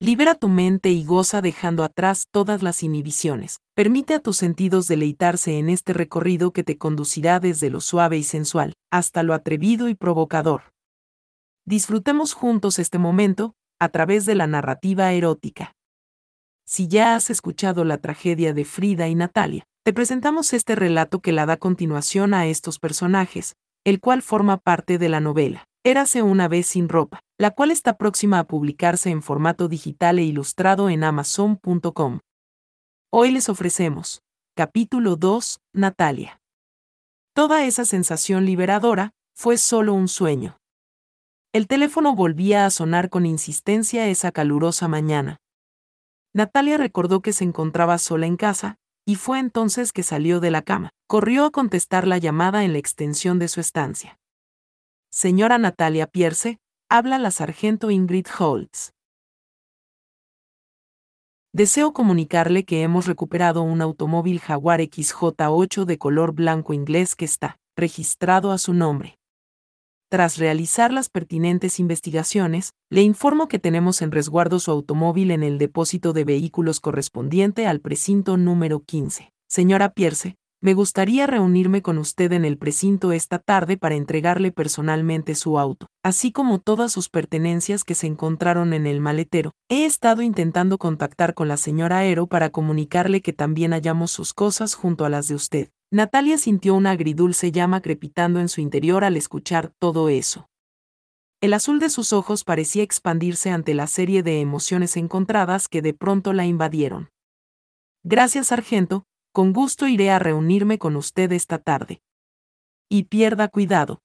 Libera tu mente y goza dejando atrás todas las inhibiciones. Permite a tus sentidos deleitarse en este recorrido que te conducirá desde lo suave y sensual hasta lo atrevido y provocador. Disfrutemos juntos este momento a través de la narrativa erótica. Si ya has escuchado la tragedia de Frida y Natalia, te presentamos este relato que la da continuación a estos personajes, el cual forma parte de la novela. Érase una vez sin ropa, la cual está próxima a publicarse en formato digital e ilustrado en amazon.com. Hoy les ofrecemos, capítulo 2, Natalia. Toda esa sensación liberadora fue solo un sueño. El teléfono volvía a sonar con insistencia esa calurosa mañana. Natalia recordó que se encontraba sola en casa, y fue entonces que salió de la cama. Corrió a contestar la llamada en la extensión de su estancia. Señora Natalia Pierce, habla la sargento Ingrid Holtz. Deseo comunicarle que hemos recuperado un automóvil Jaguar XJ8 de color blanco inglés que está registrado a su nombre. Tras realizar las pertinentes investigaciones, le informo que tenemos en resguardo su automóvil en el depósito de vehículos correspondiente al precinto número 15. Señora Pierce, me gustaría reunirme con usted en el precinto esta tarde para entregarle personalmente su auto, así como todas sus pertenencias que se encontraron en el maletero. He estado intentando contactar con la señora Aero para comunicarle que también hallamos sus cosas junto a las de usted. Natalia sintió una agridulce llama crepitando en su interior al escuchar todo eso. El azul de sus ojos parecía expandirse ante la serie de emociones encontradas que de pronto la invadieron. Gracias, sargento, con gusto iré a reunirme con usted esta tarde. Y pierda cuidado.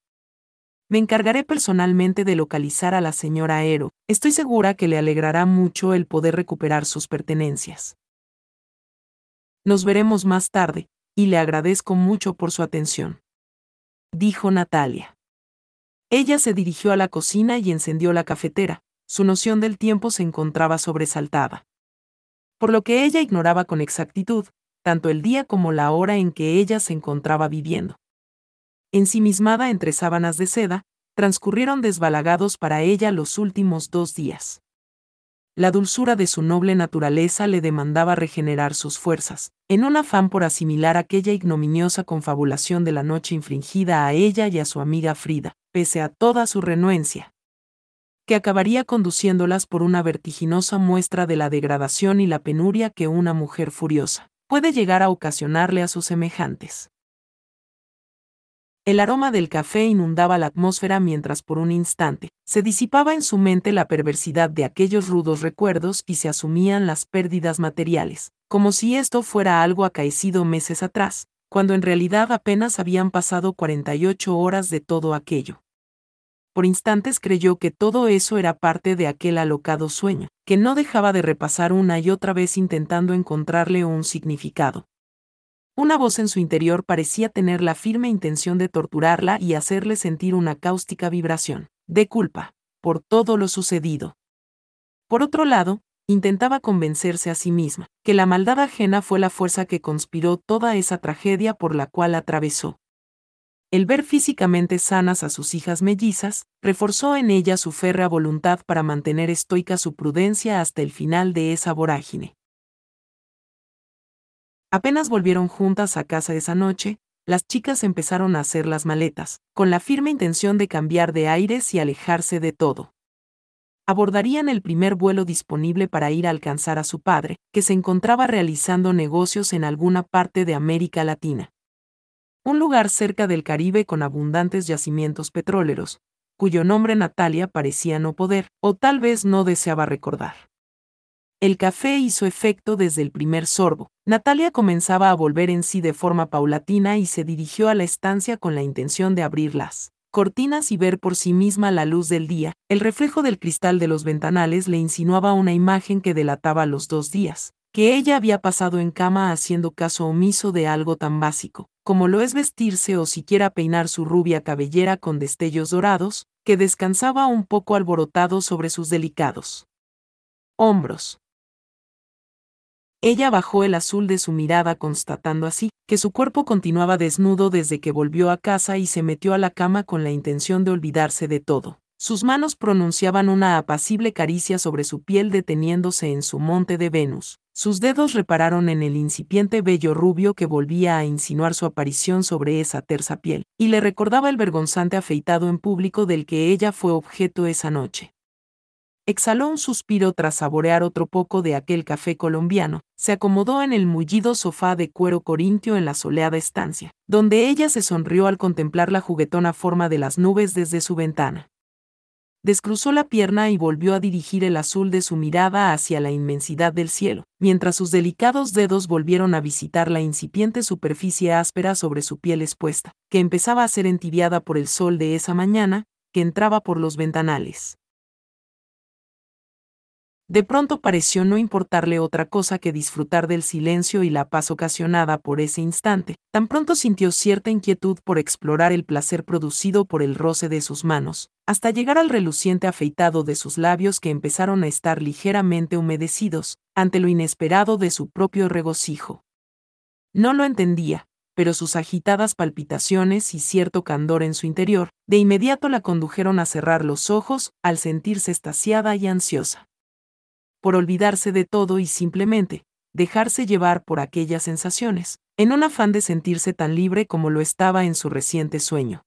Me encargaré personalmente de localizar a la señora Aero. Estoy segura que le alegrará mucho el poder recuperar sus pertenencias. Nos veremos más tarde, y le agradezco mucho por su atención. Dijo Natalia. Ella se dirigió a la cocina y encendió la cafetera. Su noción del tiempo se encontraba sobresaltada. Por lo que ella ignoraba con exactitud, tanto el día como la hora en que ella se encontraba viviendo. Ensimismada entre sábanas de seda, transcurrieron desbalagados para ella los últimos dos días. La dulzura de su noble naturaleza le demandaba regenerar sus fuerzas, en un afán por asimilar aquella ignominiosa confabulación de la noche infringida a ella y a su amiga Frida, pese a toda su renuencia, que acabaría conduciéndolas por una vertiginosa muestra de la degradación y la penuria que una mujer furiosa puede llegar a ocasionarle a sus semejantes. El aroma del café inundaba la atmósfera mientras por un instante se disipaba en su mente la perversidad de aquellos rudos recuerdos y se asumían las pérdidas materiales, como si esto fuera algo acaecido meses atrás, cuando en realidad apenas habían pasado 48 horas de todo aquello por instantes creyó que todo eso era parte de aquel alocado sueño, que no dejaba de repasar una y otra vez intentando encontrarle un significado. Una voz en su interior parecía tener la firme intención de torturarla y hacerle sentir una cáustica vibración, de culpa, por todo lo sucedido. Por otro lado, intentaba convencerse a sí misma, que la maldad ajena fue la fuerza que conspiró toda esa tragedia por la cual atravesó. El ver físicamente sanas a sus hijas mellizas, reforzó en ella su férrea voluntad para mantener estoica su prudencia hasta el final de esa vorágine. Apenas volvieron juntas a casa esa noche, las chicas empezaron a hacer las maletas, con la firme intención de cambiar de aires y alejarse de todo. Abordarían el primer vuelo disponible para ir a alcanzar a su padre, que se encontraba realizando negocios en alguna parte de América Latina un lugar cerca del Caribe con abundantes yacimientos petroleros, cuyo nombre Natalia parecía no poder, o tal vez no deseaba recordar. El café hizo efecto desde el primer sorbo. Natalia comenzaba a volver en sí de forma paulatina y se dirigió a la estancia con la intención de abrirlas cortinas y ver por sí misma la luz del día. El reflejo del cristal de los ventanales le insinuaba una imagen que delataba los dos días, que ella había pasado en cama haciendo caso omiso de algo tan básico, como lo es vestirse o siquiera peinar su rubia cabellera con destellos dorados, que descansaba un poco alborotado sobre sus delicados hombros. Ella bajó el azul de su mirada constatando así que su cuerpo continuaba desnudo desde que volvió a casa y se metió a la cama con la intención de olvidarse de todo sus manos pronunciaban una apacible caricia sobre su piel deteniéndose en su monte de Venus. Sus dedos repararon en el incipiente vello rubio que volvía a insinuar su aparición sobre esa tersa piel, y le recordaba el vergonzante afeitado en público del que ella fue objeto esa noche. Exhaló un suspiro tras saborear otro poco de aquel café colombiano, se acomodó en el mullido sofá de cuero corintio en la soleada estancia, donde ella se sonrió al contemplar la juguetona forma de las nubes desde su ventana descruzó la pierna y volvió a dirigir el azul de su mirada hacia la inmensidad del cielo, mientras sus delicados dedos volvieron a visitar la incipiente superficie áspera sobre su piel expuesta, que empezaba a ser entibiada por el sol de esa mañana, que entraba por los ventanales. De pronto pareció no importarle otra cosa que disfrutar del silencio y la paz ocasionada por ese instante. Tan pronto sintió cierta inquietud por explorar el placer producido por el roce de sus manos, hasta llegar al reluciente afeitado de sus labios que empezaron a estar ligeramente humedecidos, ante lo inesperado de su propio regocijo. No lo entendía, pero sus agitadas palpitaciones y cierto candor en su interior, de inmediato la condujeron a cerrar los ojos al sentirse estaciada y ansiosa por olvidarse de todo y simplemente dejarse llevar por aquellas sensaciones, en un afán de sentirse tan libre como lo estaba en su reciente sueño.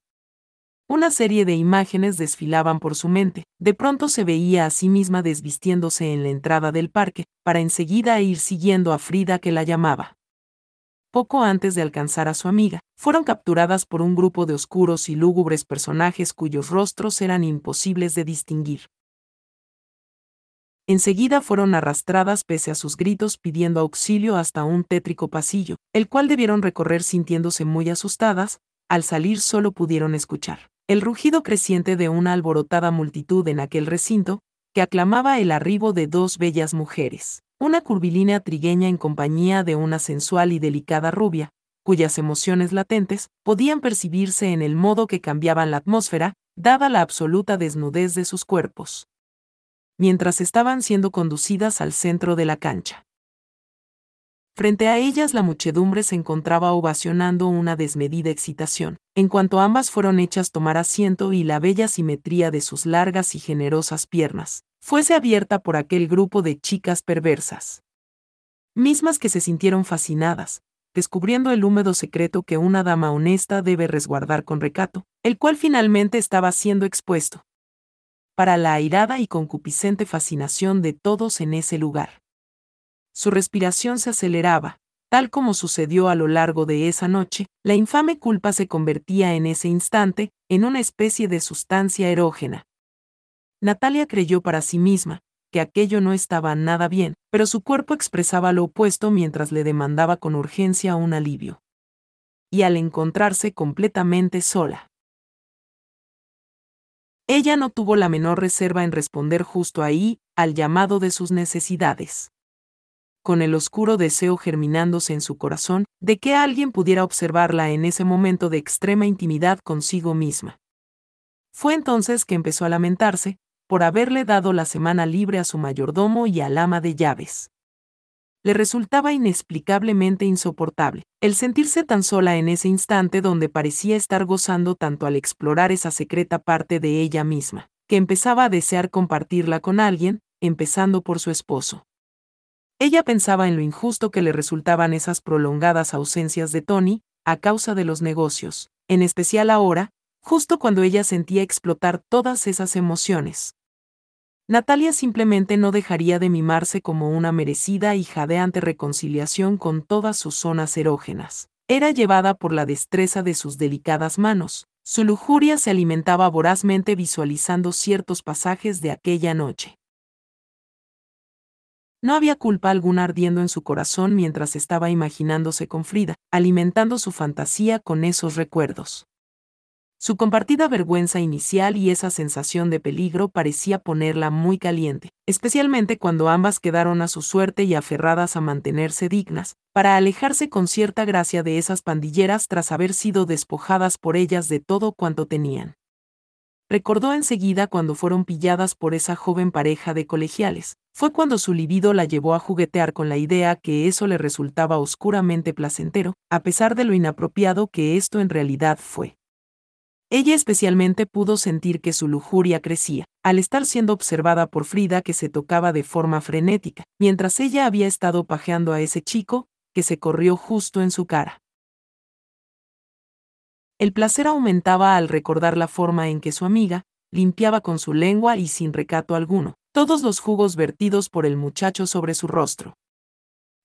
Una serie de imágenes desfilaban por su mente, de pronto se veía a sí misma desvistiéndose en la entrada del parque, para enseguida ir siguiendo a Frida que la llamaba. Poco antes de alcanzar a su amiga, fueron capturadas por un grupo de oscuros y lúgubres personajes cuyos rostros eran imposibles de distinguir. Enseguida fueron arrastradas pese a sus gritos pidiendo auxilio hasta un tétrico pasillo, el cual debieron recorrer sintiéndose muy asustadas, al salir solo pudieron escuchar el rugido creciente de una alborotada multitud en aquel recinto, que aclamaba el arribo de dos bellas mujeres, una curvilínea trigueña en compañía de una sensual y delicada rubia, cuyas emociones latentes podían percibirse en el modo que cambiaban la atmósfera, dada la absoluta desnudez de sus cuerpos mientras estaban siendo conducidas al centro de la cancha. Frente a ellas la muchedumbre se encontraba ovacionando una desmedida excitación, en cuanto ambas fueron hechas tomar asiento y la bella simetría de sus largas y generosas piernas fuese abierta por aquel grupo de chicas perversas. Mismas que se sintieron fascinadas, descubriendo el húmedo secreto que una dama honesta debe resguardar con recato, el cual finalmente estaba siendo expuesto, para la airada y concupiscente fascinación de todos en ese lugar. Su respiración se aceleraba, tal como sucedió a lo largo de esa noche, la infame culpa se convertía en ese instante en una especie de sustancia erógena. Natalia creyó para sí misma que aquello no estaba nada bien, pero su cuerpo expresaba lo opuesto mientras le demandaba con urgencia un alivio. Y al encontrarse completamente sola, ella no tuvo la menor reserva en responder justo ahí al llamado de sus necesidades. Con el oscuro deseo germinándose en su corazón de que alguien pudiera observarla en ese momento de extrema intimidad consigo misma. Fue entonces que empezó a lamentarse por haberle dado la semana libre a su mayordomo y al ama de llaves le resultaba inexplicablemente insoportable, el sentirse tan sola en ese instante donde parecía estar gozando tanto al explorar esa secreta parte de ella misma, que empezaba a desear compartirla con alguien, empezando por su esposo. Ella pensaba en lo injusto que le resultaban esas prolongadas ausencias de Tony, a causa de los negocios, en especial ahora, justo cuando ella sentía explotar todas esas emociones, Natalia simplemente no dejaría de mimarse como una merecida y jadeante reconciliación con todas sus zonas erógenas. Era llevada por la destreza de sus delicadas manos. Su lujuria se alimentaba vorazmente visualizando ciertos pasajes de aquella noche. No había culpa alguna ardiendo en su corazón mientras estaba imaginándose con Frida, alimentando su fantasía con esos recuerdos. Su compartida vergüenza inicial y esa sensación de peligro parecía ponerla muy caliente, especialmente cuando ambas quedaron a su suerte y aferradas a mantenerse dignas, para alejarse con cierta gracia de esas pandilleras tras haber sido despojadas por ellas de todo cuanto tenían. Recordó enseguida cuando fueron pilladas por esa joven pareja de colegiales. Fue cuando su libido la llevó a juguetear con la idea que eso le resultaba oscuramente placentero, a pesar de lo inapropiado que esto en realidad fue. Ella especialmente pudo sentir que su lujuria crecía, al estar siendo observada por Frida que se tocaba de forma frenética, mientras ella había estado pajeando a ese chico, que se corrió justo en su cara. El placer aumentaba al recordar la forma en que su amiga, limpiaba con su lengua y sin recato alguno, todos los jugos vertidos por el muchacho sobre su rostro.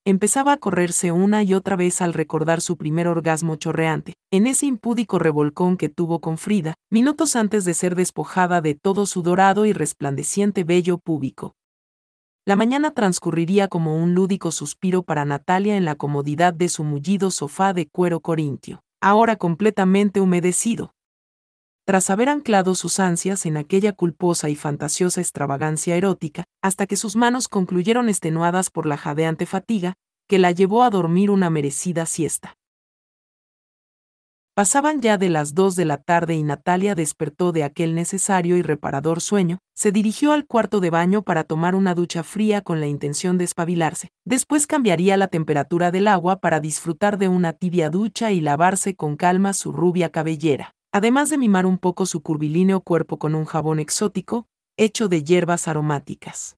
Empezaba a correrse una y otra vez al recordar su primer orgasmo chorreante, en ese impúdico revolcón que tuvo con Frida, minutos antes de ser despojada de todo su dorado y resplandeciente vello púbico. La mañana transcurriría como un lúdico suspiro para Natalia en la comodidad de su mullido sofá de cuero corintio, ahora completamente humedecido. Tras haber anclado sus ansias en aquella culposa y fantasiosa extravagancia erótica, hasta que sus manos concluyeron extenuadas por la jadeante fatiga, que la llevó a dormir una merecida siesta. Pasaban ya de las dos de la tarde y Natalia despertó de aquel necesario y reparador sueño, se dirigió al cuarto de baño para tomar una ducha fría con la intención de espabilarse, después cambiaría la temperatura del agua para disfrutar de una tibia ducha y lavarse con calma su rubia cabellera, además de mimar un poco su curvilíneo cuerpo con un jabón exótico, hecho de hierbas aromáticas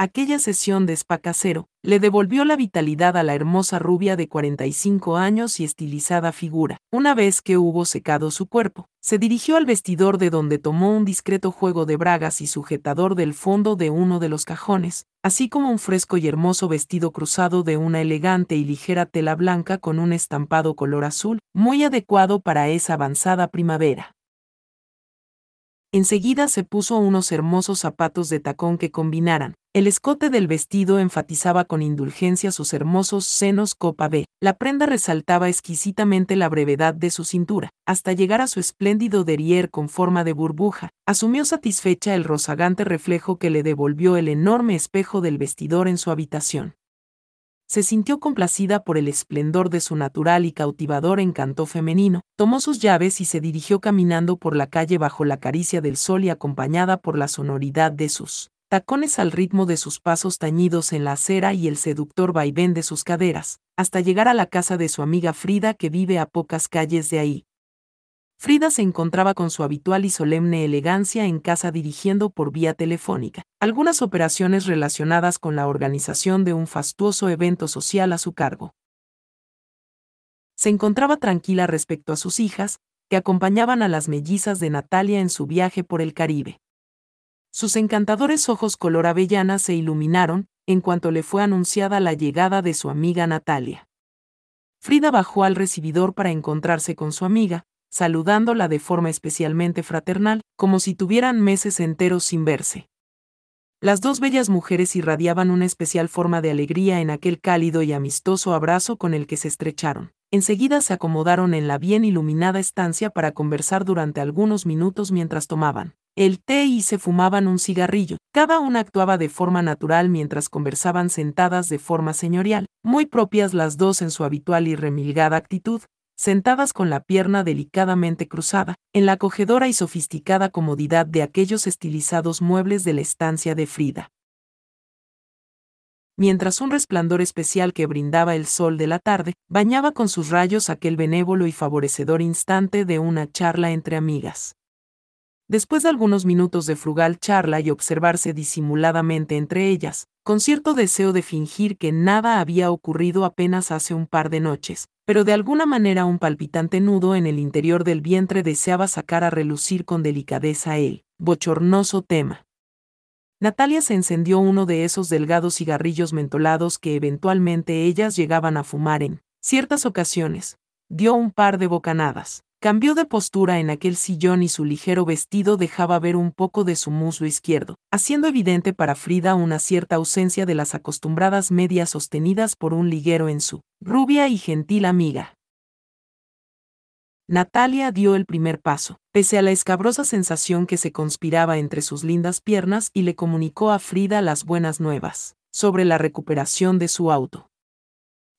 aquella sesión de spa casero le devolvió la vitalidad a la hermosa rubia de 45 años y estilizada figura. Una vez que hubo secado su cuerpo, se dirigió al vestidor de donde tomó un discreto juego de bragas y sujetador del fondo de uno de los cajones, así como un fresco y hermoso vestido cruzado de una elegante y ligera tela blanca con un estampado color azul, muy adecuado para esa avanzada primavera. Enseguida se puso unos hermosos zapatos de tacón que combinaran. El escote del vestido enfatizaba con indulgencia sus hermosos senos copa B. La prenda resaltaba exquisitamente la brevedad de su cintura, hasta llegar a su espléndido derrier con forma de burbuja. Asumió satisfecha el rozagante reflejo que le devolvió el enorme espejo del vestidor en su habitación se sintió complacida por el esplendor de su natural y cautivador encanto femenino, tomó sus llaves y se dirigió caminando por la calle bajo la caricia del sol y acompañada por la sonoridad de sus tacones al ritmo de sus pasos tañidos en la acera y el seductor vaivén de sus caderas, hasta llegar a la casa de su amiga Frida que vive a pocas calles de ahí. Frida se encontraba con su habitual y solemne elegancia en casa dirigiendo por vía telefónica algunas operaciones relacionadas con la organización de un fastuoso evento social a su cargo. Se encontraba tranquila respecto a sus hijas, que acompañaban a las mellizas de Natalia en su viaje por el Caribe. Sus encantadores ojos color avellana se iluminaron en cuanto le fue anunciada la llegada de su amiga Natalia. Frida bajó al recibidor para encontrarse con su amiga, saludándola de forma especialmente fraternal, como si tuvieran meses enteros sin verse. Las dos bellas mujeres irradiaban una especial forma de alegría en aquel cálido y amistoso abrazo con el que se estrecharon. Enseguida se acomodaron en la bien iluminada estancia para conversar durante algunos minutos mientras tomaban el té y se fumaban un cigarrillo. Cada una actuaba de forma natural mientras conversaban sentadas de forma señorial, muy propias las dos en su habitual y remilgada actitud, sentadas con la pierna delicadamente cruzada, en la acogedora y sofisticada comodidad de aquellos estilizados muebles de la estancia de Frida. Mientras un resplandor especial que brindaba el sol de la tarde, bañaba con sus rayos aquel benévolo y favorecedor instante de una charla entre amigas. Después de algunos minutos de frugal charla y observarse disimuladamente entre ellas, con cierto deseo de fingir que nada había ocurrido apenas hace un par de noches, pero de alguna manera un palpitante nudo en el interior del vientre deseaba sacar a relucir con delicadeza el bochornoso tema. Natalia se encendió uno de esos delgados cigarrillos mentolados que eventualmente ellas llegaban a fumar en ciertas ocasiones, dio un par de bocanadas Cambió de postura en aquel sillón y su ligero vestido dejaba ver un poco de su muslo izquierdo, haciendo evidente para Frida una cierta ausencia de las acostumbradas medias sostenidas por un liguero en su rubia y gentil amiga. Natalia dio el primer paso, pese a la escabrosa sensación que se conspiraba entre sus lindas piernas y le comunicó a Frida las buenas nuevas sobre la recuperación de su auto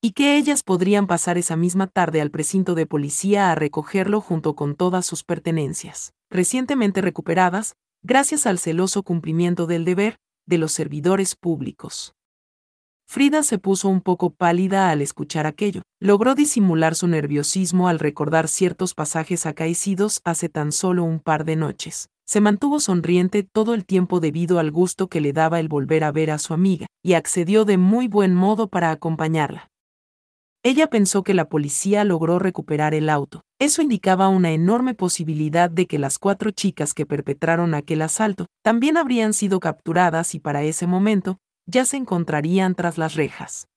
y que ellas podrían pasar esa misma tarde al precinto de policía a recogerlo junto con todas sus pertenencias, recientemente recuperadas, gracias al celoso cumplimiento del deber de los servidores públicos. Frida se puso un poco pálida al escuchar aquello. Logró disimular su nerviosismo al recordar ciertos pasajes acaecidos hace tan solo un par de noches. Se mantuvo sonriente todo el tiempo debido al gusto que le daba el volver a ver a su amiga, y accedió de muy buen modo para acompañarla. Ella pensó que la policía logró recuperar el auto. Eso indicaba una enorme posibilidad de que las cuatro chicas que perpetraron aquel asalto también habrían sido capturadas y para ese momento ya se encontrarían tras las rejas.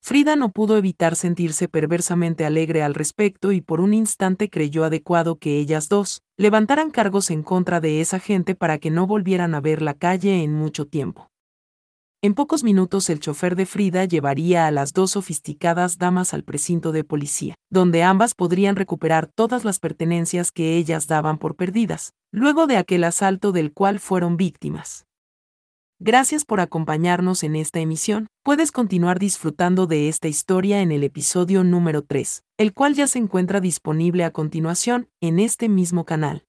Frida no pudo evitar sentirse perversamente alegre al respecto y por un instante creyó adecuado que ellas dos levantaran cargos en contra de esa gente para que no volvieran a ver la calle en mucho tiempo. En pocos minutos el chofer de Frida llevaría a las dos sofisticadas damas al precinto de policía, donde ambas podrían recuperar todas las pertenencias que ellas daban por perdidas, luego de aquel asalto del cual fueron víctimas. Gracias por acompañarnos en esta emisión. Puedes continuar disfrutando de esta historia en el episodio número 3, el cual ya se encuentra disponible a continuación en este mismo canal.